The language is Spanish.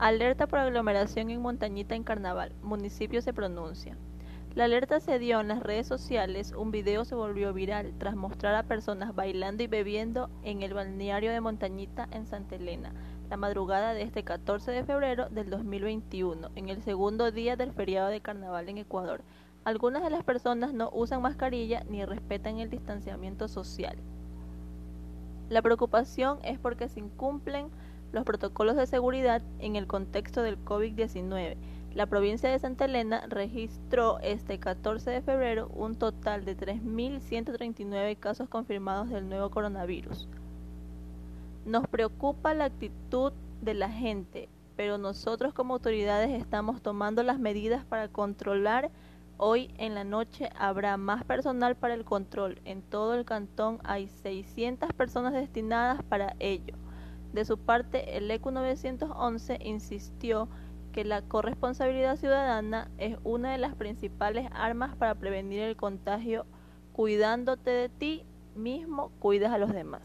Alerta por aglomeración en Montañita en Carnaval. Municipio se pronuncia. La alerta se dio en las redes sociales. Un video se volvió viral tras mostrar a personas bailando y bebiendo en el balneario de Montañita en Santa Elena, la madrugada de este 14 de febrero del 2021, en el segundo día del feriado de Carnaval en Ecuador. Algunas de las personas no usan mascarilla ni respetan el distanciamiento social. La preocupación es porque se incumplen los protocolos de seguridad en el contexto del COVID-19. La provincia de Santa Elena registró este 14 de febrero un total de 3.139 casos confirmados del nuevo coronavirus. Nos preocupa la actitud de la gente, pero nosotros como autoridades estamos tomando las medidas para controlar. Hoy en la noche habrá más personal para el control. En todo el cantón hay 600 personas destinadas para ello. De su parte, el ECU 911 insistió que la corresponsabilidad ciudadana es una de las principales armas para prevenir el contagio. Cuidándote de ti mismo, cuidas a los demás.